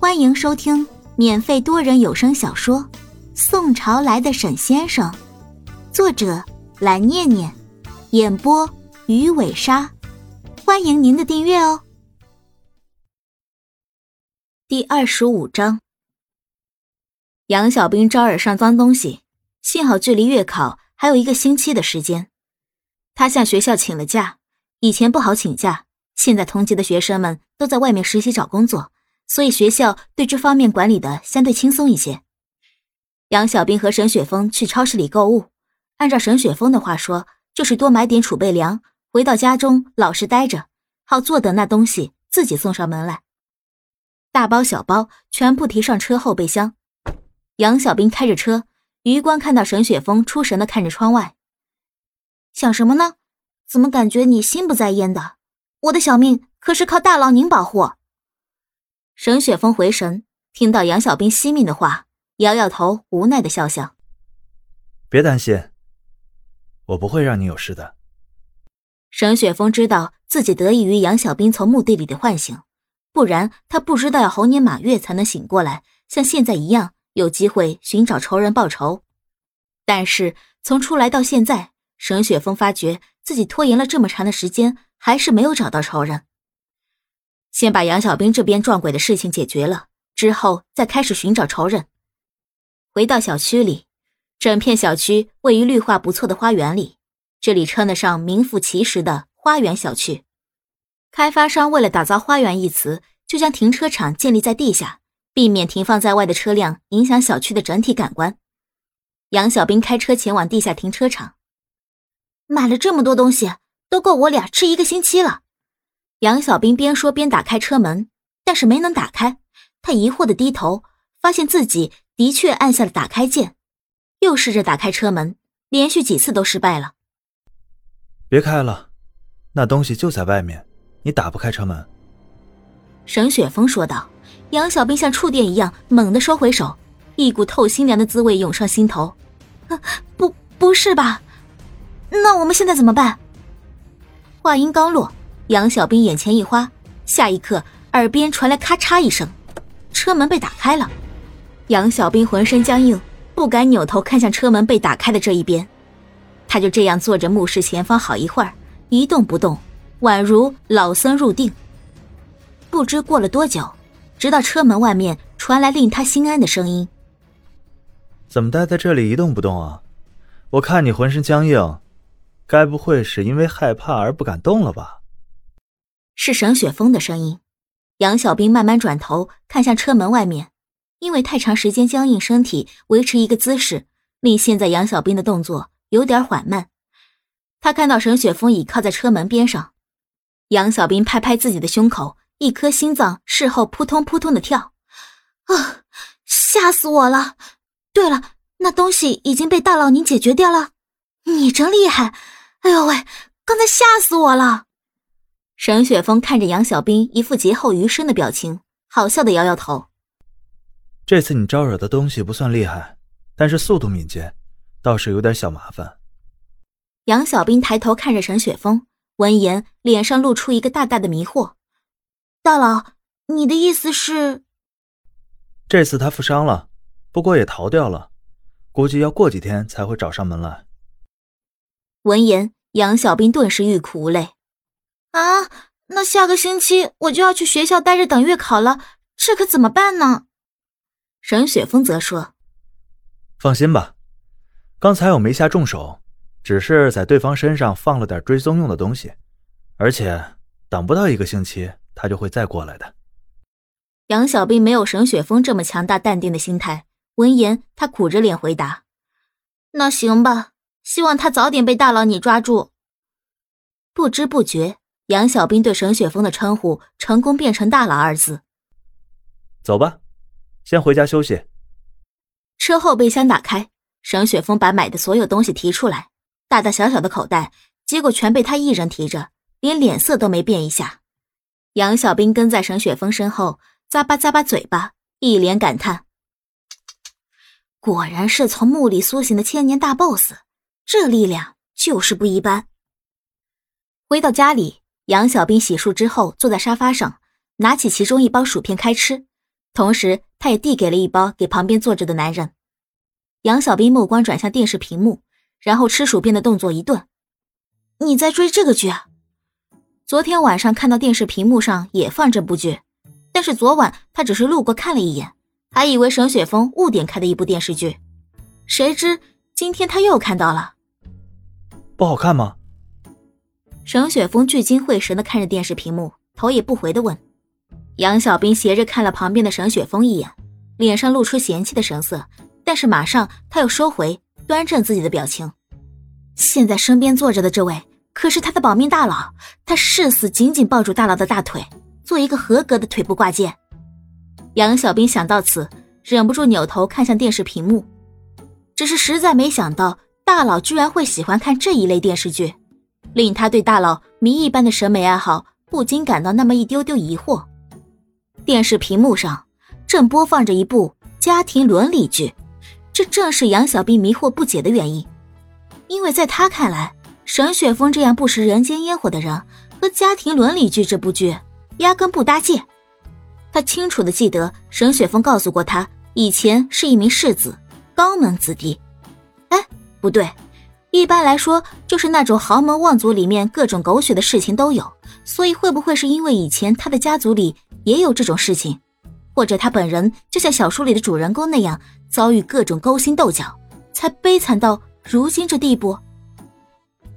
欢迎收听免费多人有声小说《宋朝来的沈先生》，作者蓝念念，演播鱼尾鲨。欢迎您的订阅哦。第二十五章，杨小兵招惹上脏东西，幸好距离月考还有一个星期的时间，他向学校请了假。以前不好请假，现在同级的学生们都在外面实习找工作。所以学校对这方面管理的相对轻松一些。杨小兵和沈雪峰去超市里购物，按照沈雪峰的话说，就是多买点储备粮，回到家中老实待着，好坐等那东西自己送上门来。大包小包全部提上车后备箱。杨小兵开着车，余光看到沈雪峰出神的看着窗外，想什么呢？怎么感觉你心不在焉的？我的小命可是靠大佬您保护。沈雪峰回神，听到杨小兵惜命的话，摇摇头，无奈的笑笑：“别担心，我不会让你有事的。”沈雪峰知道自己得益于杨小兵从墓地里的唤醒，不然他不知道要猴年马月才能醒过来，像现在一样有机会寻找仇人报仇。但是从出来到现在，沈雪峰发觉自己拖延了这么长的时间，还是没有找到仇人。先把杨小兵这边撞鬼的事情解决了，之后再开始寻找仇人。回到小区里，整片小区位于绿化不错的花园里，这里称得上名副其实的花园小区。开发商为了打造“花园”一词，就将停车场建立在地下，避免停放在外的车辆影响小区的整体感官。杨小兵开车前往地下停车场，买了这么多东西，都够我俩吃一个星期了。杨小兵边说边打开车门，但是没能打开。他疑惑的低头，发现自己的确按下了打开键，又试着打开车门，连续几次都失败了。别开了，那东西就在外面，你打不开车门。沈雪峰说道。杨小兵像触电一样猛地收回手，一股透心凉的滋味涌上心头。啊，不，不是吧？那我们现在怎么办？话音刚落。杨小兵眼前一花，下一刻耳边传来咔嚓一声，车门被打开了。杨小兵浑身僵硬，不敢扭头看向车门被打开的这一边。他就这样坐着，目视前方好一会儿，一动不动，宛如老僧入定。不知过了多久，直到车门外面传来令他心安的声音：“怎么待在这里一动不动啊？我看你浑身僵硬，该不会是因为害怕而不敢动了吧？”是沈雪峰的声音。杨小兵慢慢转头看向车门外面，因为太长时间僵硬身体维持一个姿势，令现在杨小兵的动作有点缓慢。他看到沈雪峰倚靠在车门边上，杨小兵拍拍自己的胸口，一颗心脏事后扑通扑通的跳。啊！吓死我了！对了，那东西已经被大佬您解决掉了，你真厉害！哎呦喂，刚才吓死我了！沈雪峰看着杨小兵一副劫后余生的表情，好笑的摇摇头。这次你招惹的东西不算厉害，但是速度敏捷，倒是有点小麻烦。杨小兵抬头看着沈雪峰，闻言脸上露出一个大大的迷惑。大佬，你的意思是？这次他负伤了，不过也逃掉了，估计要过几天才会找上门来。闻言，杨小兵顿时欲哭无泪。啊，那下个星期我就要去学校待着等月考了，这可怎么办呢？沈雪峰则说：“放心吧，刚才我没下重手，只是在对方身上放了点追踪用的东西，而且等不到一个星期，他就会再过来的。”杨小兵没有沈雪峰这么强大淡定的心态，闻言他苦着脸回答：“那行吧，希望他早点被大佬你抓住。”不知不觉。杨小兵对沈雪峰的称呼成功变成“大佬”二字。走吧，先回家休息。车后备箱打开，沈雪峰把买的所有东西提出来，大大小小的口袋，结果全被他一人提着，连脸色都没变一下。杨小兵跟在沈雪峰身后，咂巴咂巴嘴巴，一脸感叹：“果然是从墓里苏醒的千年大 boss，这力量就是不一般。”回到家里。杨小兵洗漱之后，坐在沙发上，拿起其中一包薯片开吃，同时他也递给了一包给旁边坐着的男人。杨小兵目光转向电视屏幕，然后吃薯片的动作一顿：“你在追这个剧啊？昨天晚上看到电视屏幕上也放这部剧，但是昨晚他只是路过看了一眼，还以为沈雪峰误点开的一部电视剧，谁知今天他又看到了。不好看吗？”沈雪峰聚精会神的看着电视屏幕，头也不回的问。杨小兵斜着看了旁边的沈雪峰一眼，脸上露出嫌弃的神色。但是马上他又收回，端正自己的表情。现在身边坐着的这位可是他的保命大佬，他誓死紧紧抱住大佬的大腿，做一个合格的腿部挂件。杨小兵想到此，忍不住扭头看向电视屏幕，只是实在没想到大佬居然会喜欢看这一类电视剧，令他对大佬谜一般的审美爱好不禁感到那么一丢丢疑惑。电视屏幕上正播放着一部家庭伦理剧。这正是杨小兵迷惑不解的原因，因为在他看来，沈雪峰这样不食人间烟火的人和家庭伦理剧这部剧压根不搭界。他清楚的记得，沈雪峰告诉过他，以前是一名世子，高门子弟。哎，不对，一般来说就是那种豪门望族里面各种狗血的事情都有。所以会不会是因为以前他的家族里也有这种事情？或者他本人就像小说里的主人公那样遭遇各种勾心斗角，才悲惨到如今这地步。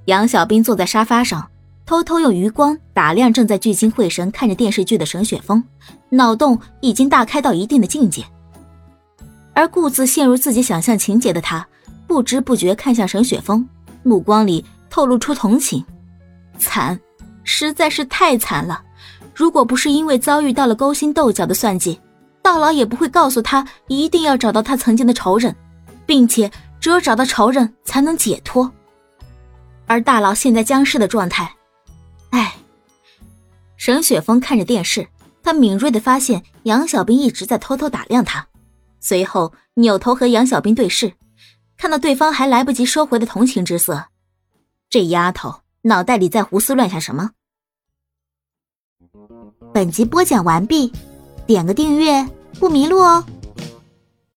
杨小兵坐在沙发上，偷偷用余光打量正在聚精会神看着电视剧的沈雪峰，脑洞已经大开到一定的境界。而故自陷入自己想象情节的他，不知不觉看向沈雪峰，目光里透露出同情。惨，实在是太惨了！如果不是因为遭遇到了勾心斗角的算计。大佬也不会告诉他一定要找到他曾经的仇人，并且只有找到仇人才能解脱。而大佬现在僵尸的状态，唉。沈雪峰看着电视，他敏锐的发现杨小兵一直在偷偷打量他，随后扭头和杨小兵对视，看到对方还来不及收回的同情之色，这丫头脑袋里在胡思乱想什么？本集播讲完毕。点个订阅，不迷路哦。